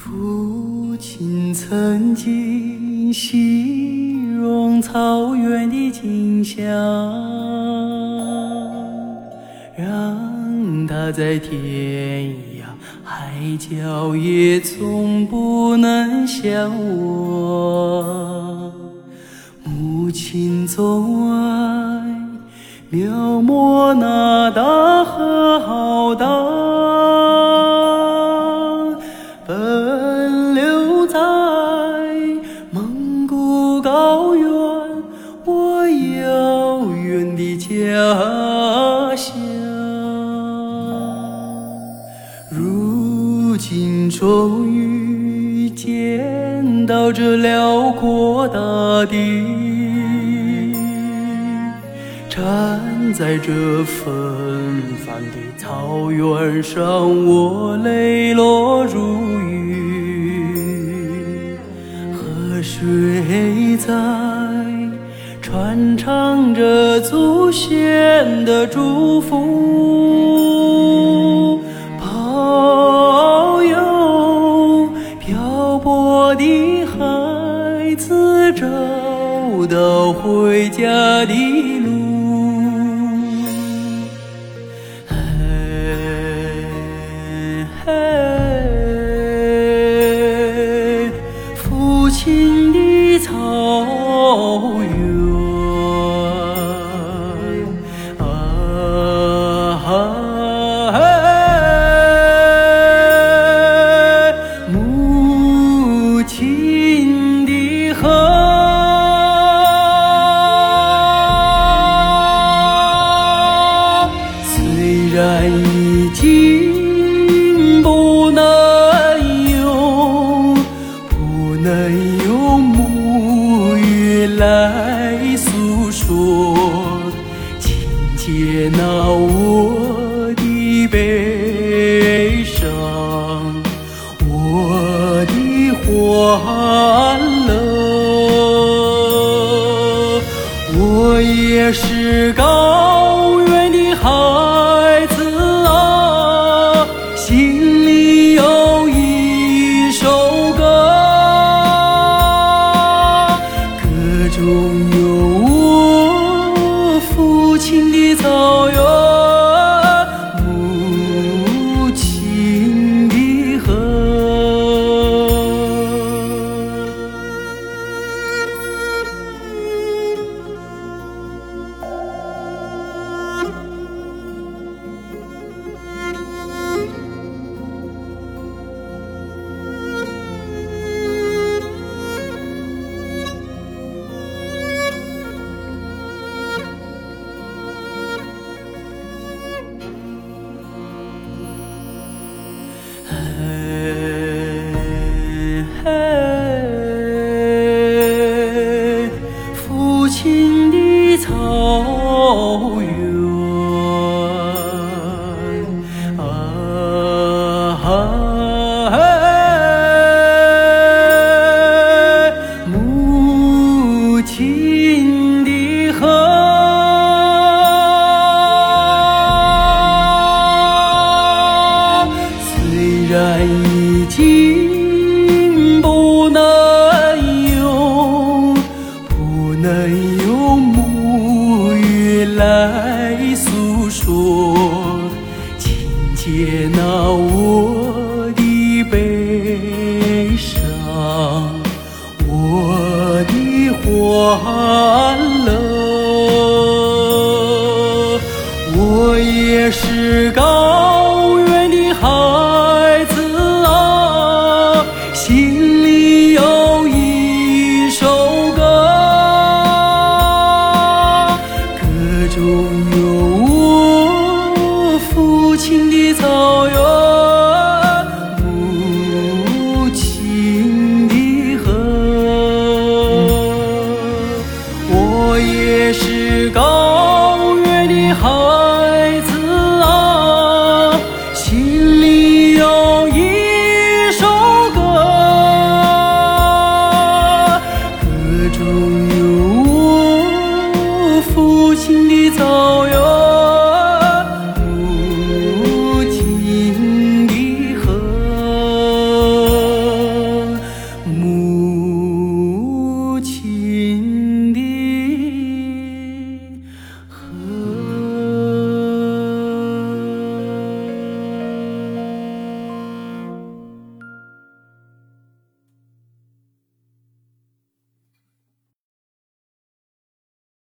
父亲曾经形容草原的景象，让他在天涯海角也从不能相忘。母亲总爱描摹那大河浩荡，奔流在蒙古高原，我遥远的家乡。如今终于见到这辽阔大地，站在这纷繁的草原上，我泪落如雨。河水在传唱着祖先的祝福，保佑漂泊的孩子找到回家的悲伤，我的欢乐。我也是高原的孩子啊，心里有一首歌，歌中有欢乐。我也是高是高